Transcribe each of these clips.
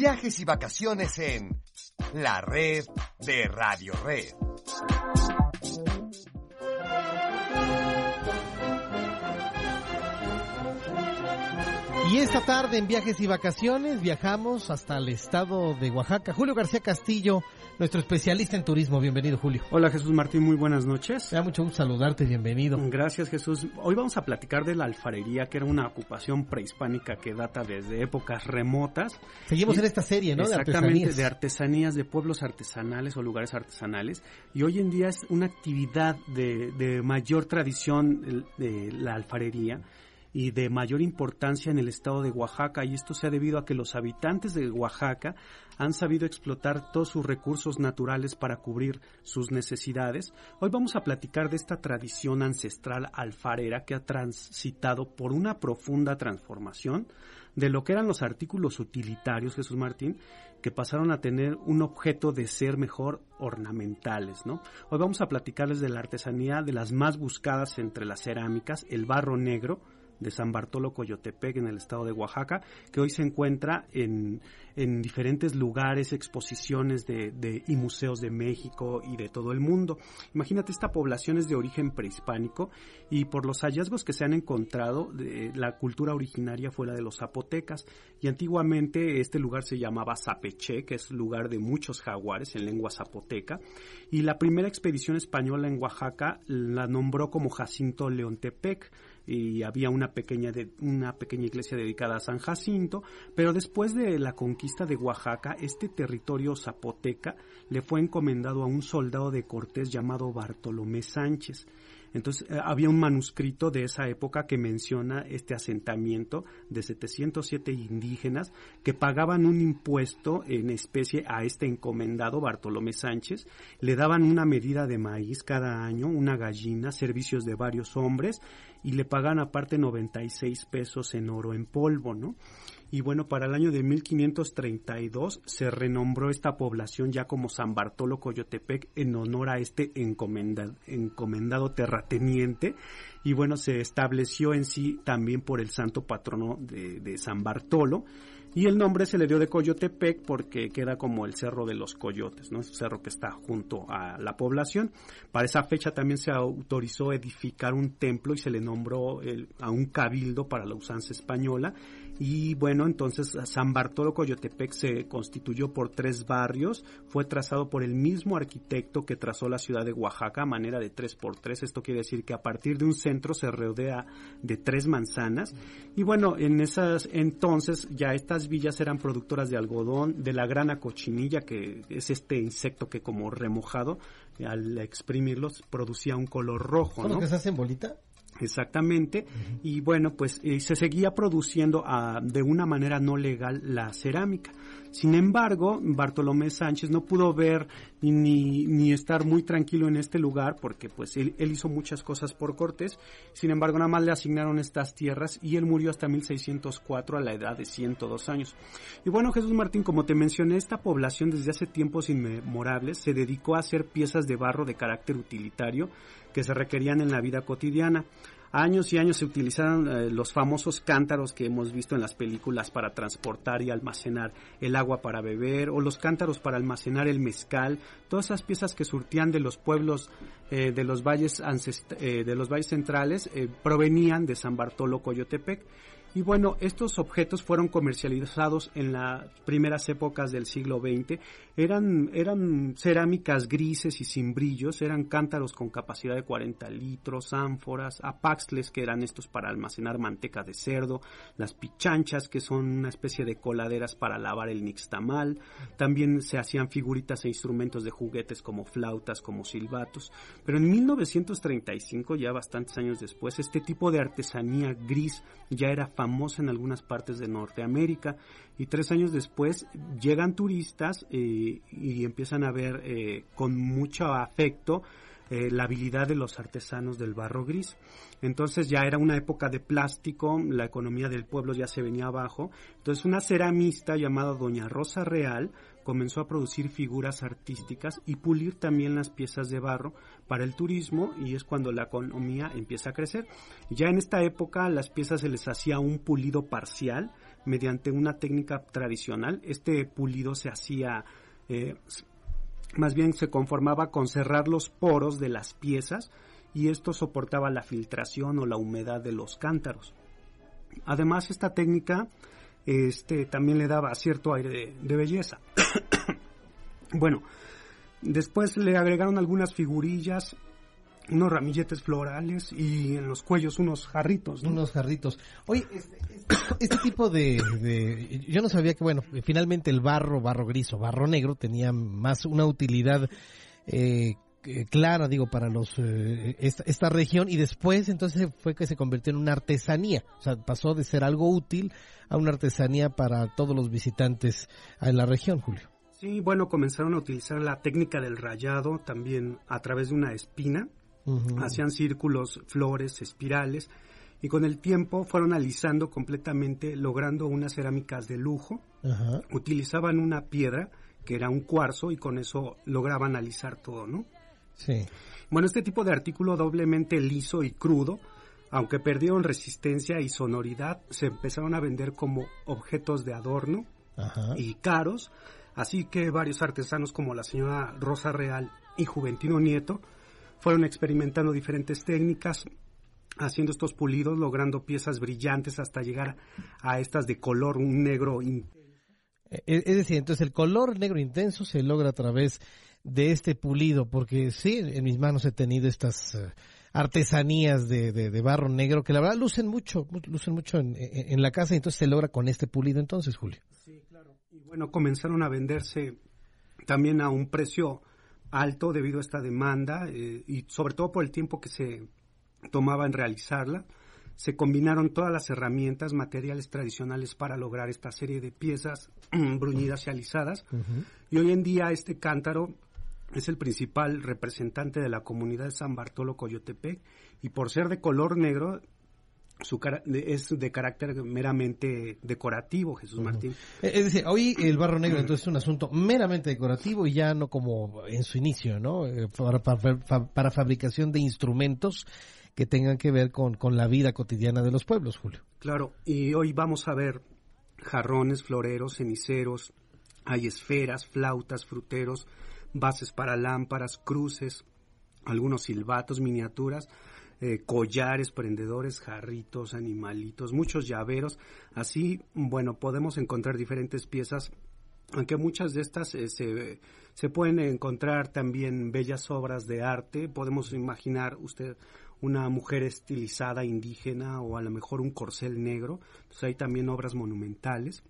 Viajes y vacaciones en la red de Radio Red. Y esta tarde en Viajes y Vacaciones viajamos hasta el estado de Oaxaca. Julio García Castillo, nuestro especialista en turismo. Bienvenido, Julio. Hola, Jesús Martín, muy buenas noches. Me da mucho gusto saludarte, bienvenido. Gracias, Jesús. Hoy vamos a platicar de la alfarería, que era una ocupación prehispánica que data desde épocas remotas. Seguimos en esta serie, ¿no? Exactamente, de artesanías. de artesanías, de pueblos artesanales o lugares artesanales. Y hoy en día es una actividad de, de mayor tradición de la alfarería y de mayor importancia en el estado de Oaxaca y esto se ha debido a que los habitantes de Oaxaca han sabido explotar todos sus recursos naturales para cubrir sus necesidades. Hoy vamos a platicar de esta tradición ancestral alfarera que ha transitado por una profunda transformación de lo que eran los artículos utilitarios, Jesús Martín, que pasaron a tener un objeto de ser mejor ornamentales, ¿no? Hoy vamos a platicarles de la artesanía de las más buscadas entre las cerámicas, el barro negro, de San Bartolo Coyotepec en el estado de Oaxaca, que hoy se encuentra en, en diferentes lugares, exposiciones de, y museos de México y de todo el mundo. Imagínate, esta población es de origen prehispánico y por los hallazgos que se han encontrado, la cultura originaria fue la de los zapotecas. Y antiguamente este lugar se llamaba Zapeché, que es lugar de muchos jaguares en lengua zapoteca. Y la primera expedición española en Oaxaca la nombró como Jacinto Leontepec y había una pequeña, de, una pequeña iglesia dedicada a San Jacinto, pero después de la conquista de Oaxaca, este territorio zapoteca le fue encomendado a un soldado de Cortés llamado Bartolomé Sánchez. Entonces eh, había un manuscrito de esa época que menciona este asentamiento de 707 indígenas que pagaban un impuesto en especie a este encomendado Bartolomé Sánchez, le daban una medida de maíz cada año, una gallina, servicios de varios hombres y le pagan aparte 96 pesos en oro en polvo, ¿no? Y bueno, para el año de 1532 se renombró esta población ya como San Bartolo Coyotepec en honor a este encomendado, encomendado terrateniente. Y bueno, se estableció en sí también por el santo patrono de, San Bartolo. Y el nombre se le dio de Coyotepec porque queda como el Cerro de los Coyotes, ¿no? Es un cerro que está junto a la población. Para esa fecha también se autorizó edificar un templo y se le nombró a un cabildo para la usanza española. Y bueno, entonces San Bartolo Coyotepec se constituyó por tres barrios, fue trazado por el mismo arquitecto que trazó la ciudad de Oaxaca a manera de tres por tres. Esto quiere decir que a partir de un centro se rodea de tres manzanas. Y bueno, en esas entonces ya estas villas eran productoras de algodón, de la grana cochinilla, que es este insecto que como remojado, al exprimirlos, producía un color rojo. ¿Son ¿no? que se hacen bolita? Exactamente. Uh -huh. Y bueno, pues eh, se seguía produciendo uh, de una manera no legal la cerámica. Sin embargo, Bartolomé Sánchez no pudo ver ni, ni estar muy tranquilo en este lugar porque pues él, él, hizo muchas cosas por Cortés. Sin embargo, nada más le asignaron estas tierras y él murió hasta 1604 a la edad de 102 años. Y bueno, Jesús Martín, como te mencioné, esta población desde hace tiempos inmemorables se dedicó a hacer piezas de barro de carácter utilitario que se requerían en la vida cotidiana. Años y años se utilizaron eh, los famosos cántaros que hemos visto en las películas para transportar y almacenar el agua para beber o los cántaros para almacenar el mezcal, todas esas piezas que surtían de los pueblos eh, de los valles eh, de los valles centrales provenían de San Bartolo Coyotepec. Y bueno, estos objetos fueron comercializados en las primeras épocas del siglo XX. Eran, eran cerámicas grises y sin brillos, eran cántaros con capacidad de 40 litros, ánforas, apaxles, que eran estos para almacenar manteca de cerdo, las pichanchas, que son una especie de coladeras para lavar el nixtamal. También se hacían figuritas e instrumentos de juguetes como flautas, como silbatos. Pero en 1935, ya bastantes años después, este tipo de artesanía gris ya era famosa en algunas partes de Norteamérica y tres años después llegan turistas eh, y empiezan a ver eh, con mucho afecto eh, la habilidad de los artesanos del barro gris. Entonces ya era una época de plástico, la economía del pueblo ya se venía abajo. Entonces una ceramista llamada Doña Rosa Real comenzó a producir figuras artísticas y pulir también las piezas de barro para el turismo y es cuando la economía empieza a crecer. Ya en esta época las piezas se les hacía un pulido parcial mediante una técnica tradicional. Este pulido se hacía eh, más bien se conformaba con cerrar los poros de las piezas y esto soportaba la filtración o la humedad de los cántaros. Además, esta técnica este, también le daba cierto aire de belleza. bueno, después le agregaron algunas figurillas unos ramilletes florales y en los cuellos unos jarritos. Unos jarritos. Oye, este, este, este tipo de, Yo no sabía que, bueno, finalmente el barro, barro gris o barro negro tenía más una utilidad eh, clara, digo, para los eh, esta, esta, región y después entonces fue que se convirtió en una artesanía. O sea, pasó de ser algo útil a una artesanía para todos los visitantes en la región, Julio. Sí, bueno, comenzaron a utilizar la técnica del rayado también a través de una espina hacían círculos, flores, espirales, y con el tiempo fueron alisando completamente, logrando unas cerámicas de lujo. Utilizaban una piedra, que era un cuarzo, y con eso lograban alisar todo, ¿no? Sí. Bueno, este tipo de artículo doblemente liso y crudo, aunque perdieron resistencia y sonoridad, se empezaron a vender como objetos de adorno y caros, así que varios artesanos como la señora Rosa Real y Juventino Nieto fueron experimentando diferentes técnicas, haciendo estos pulidos, logrando piezas brillantes hasta llegar a estas de color un negro intenso. Es decir, entonces el color negro intenso se logra a través de este pulido, porque sí, en mis manos he tenido estas eh, artesanías de, de, barro negro que la verdad lucen mucho, lucen mucho en, en, la casa y entonces se logra con este pulido entonces, Julio. Sí, claro. Y bueno, comenzaron a venderse también a un precio alto debido a esta demanda eh, y sobre todo por el tiempo que se tomaba en realizarla. Se combinaron todas las herramientas, materiales tradicionales para lograr esta serie de piezas bruñidas y alisadas. Y hoy en día este cántaro es el principal representante de la comunidad de San Bartolo Coyotepec y por ser de color negro su es de carácter meramente decorativo, Jesús Martín. Eh, es decir, hoy el barro negro entonces es un asunto meramente decorativo y ya no como en su inicio, ¿no? Eh, para, para, fabricación de instrumentos que tengan que ver con, con la vida cotidiana de los pueblos, Julio. Claro, y hoy vamos a ver jarrones, floreros, ceniceros, hay esferas, flautas, fruteros, bases para lámparas, cruces, algunos silbatos, miniaturas, eh, collares, prendedores, jarritos, animalitos, muchos llaveros. Así, bueno, podemos encontrar diferentes piezas aunque muchas de estas eh, se, se, pueden encontrar también bellas obras de arte, podemos imaginar usted una mujer estilizada indígena o a lo mejor un corcel negro, pues hay también obras monumentales.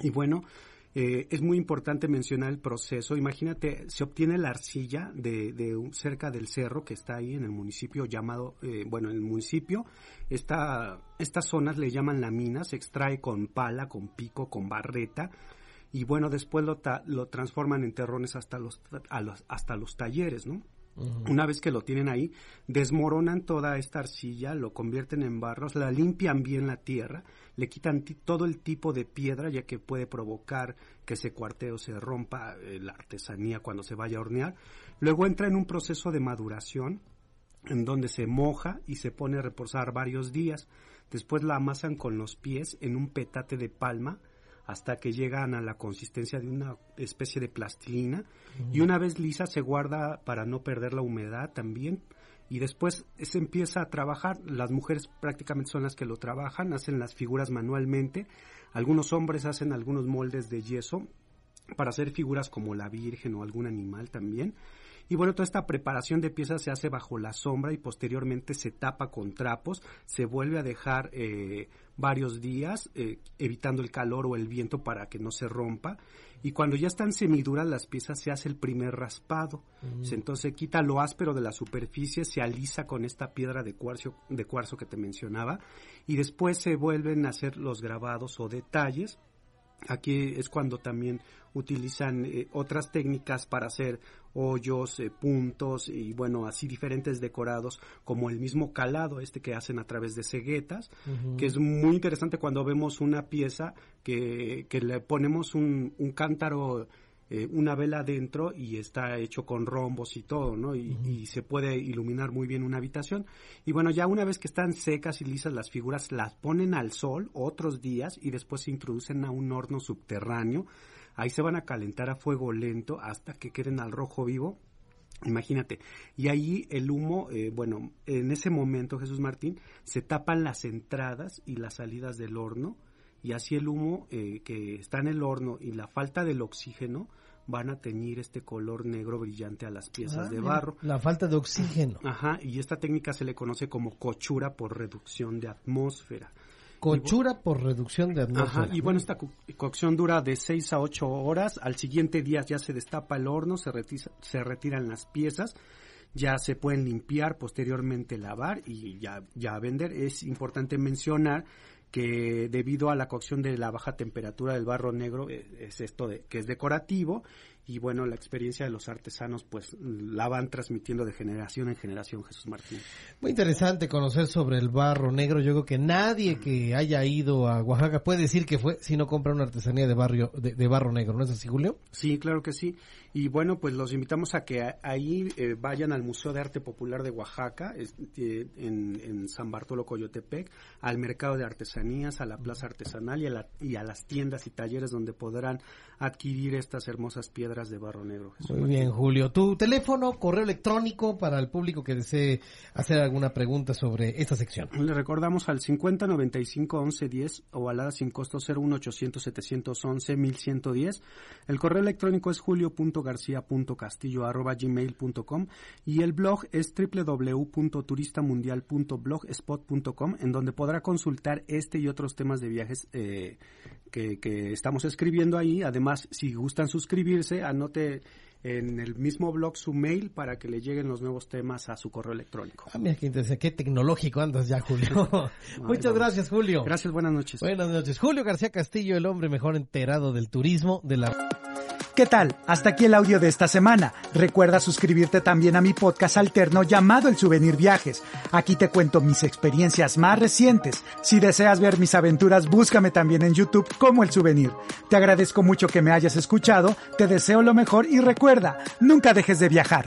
Y bueno, eh, es muy importante mencionar el proceso. Imagínate, se obtiene la arcilla de, de cerca del cerro que está ahí en el municipio llamado, eh, bueno, en el municipio, esta, estas zonas le llaman la mina, se extrae con pala, con pico, con barreta y bueno, después lo, lo transforman en terrones hasta los, hasta los talleres, ¿no? Una vez que lo tienen ahí, desmoronan toda esta arcilla, lo convierten en barros, la limpian bien la tierra, le quitan todo el tipo de piedra, ya que puede provocar que ese cuarteo se rompa eh, la artesanía cuando se vaya a hornear. Luego entra en un proceso de maduración, en donde se moja y se pone a reposar varios días. Después la amasan con los pies en un petate de palma, hasta que llegan a la consistencia de una especie de plastilina. Y una vez lisa se guarda para no perder la humedad también. Y después se empieza a trabajar, las mujeres prácticamente son las que lo trabajan, hacen las figuras manualmente, algunos hombres hacen algunos moldes de yeso para hacer figuras como la Virgen o algún animal también Y bueno, toda esta preparación de piezas se hace bajo la sombra y posteriormente se tapa con trapos, se vuelve a dejar eh, varios días, eh, evitando el calor o el viento para que no se rompa. Y cuando ya están semiduras las piezas se hace el primer raspado. Mm. Entonces se quita lo áspero de la superficie, se alisa con esta piedra de cuarzo, de cuarzo que te mencionaba y después se vuelven a hacer los grabados o detalles. Aquí es cuando también utilizan eh, otras técnicas para hacer hoyos, eh, puntos y bueno, así diferentes decorados como el mismo calado este que hacen a través de ceguetas, que es muy interesante cuando vemos una pieza que, que le ponemos un, un cántaro eh, una vela adentro y está hecho con rombos y todo, ¿no? Y, y, se puede iluminar muy bien una habitación. Y bueno, ya una vez que están secas y lisas las figuras, las ponen al sol otros días y después se introducen a un horno subterráneo. Ahí se van a calentar a fuego lento hasta que queden al rojo vivo. Imagínate, y ahí el humo, eh, bueno, en ese momento, Jesús Martín, se tapan las entradas y las salidas del horno y así el humo eh, que está en el horno y la falta del oxígeno van a teñir este color negro brillante a las piezas Ah, de barro. La falta de oxígeno. Ajá, y esta técnica se le conoce como cochura por reducción de atmósfera. Cochura por reducción de atmósfera. Ajá, y bueno, esta co- cocción dura de 6 a 8 horas. Al siguiente día ya se destapa el horno, se, retiza- se retiran las piezas, ya se pueden limpiar, posteriormente lavar y ya, ya vender. Es importante mencionar que debido a la cocción de la baja temperatura del barro negro eh, es esto de que es decorativo y bueno la experiencia de los artesanos pues la van transmitiendo de generación en generación Jesús Martín. Muy interesante conocer sobre el barro negro. Yo creo que nadie que haya ido a Oaxaca puede decir que fue si no compra una artesanía de barrio de, de barro negro, ¿no es así, Julio? Sí, claro que sí. Y bueno, pues los invitamos a que a- ahí eh, vayan al Museo de Arte Popular de Oaxaca, eh, en, en San Bartolo Coyotepec, al Mercado de Artesanías, a la Plaza Artesanal y a, la- y a las tiendas y talleres donde podrán adquirir estas hermosas piedras de barro negro. Jesús Muy Martín. bien, Julio. Tu teléfono, correo electrónico para el público que desee hacer alguna pregunta sobre esta sección. Le recordamos al 50 95 11 10 o alada sin costo 01 800 711 1110. El correo electrónico es julio.garcia.castillo arroba gmail.com y el blog es www.turistamundial.blogspot.com en donde podrá consultar este y otros temas de viajes eh, que, que estamos escribiendo ahí. Además, si gustan suscribirse, anote en el mismo blog su mail para que le lleguen los nuevos temas a su correo electrónico. Ah, mira qué interesante, qué tecnológico andas ya, Julio. Muchas gracias, Julio. Gracias, buenas noches. Buenas noches. Julio García Castillo, el hombre mejor enterado del turismo de la... ¿Qué tal? Hasta aquí el audio de esta semana. Recuerda suscribirte también a mi podcast alterno llamado El Souvenir Viajes. Aquí te cuento mis experiencias más recientes. Si deseas ver mis aventuras, búscame también en YouTube como El Souvenir. Te agradezco mucho que me hayas escuchado, te deseo lo mejor y recuerda, nunca dejes de viajar.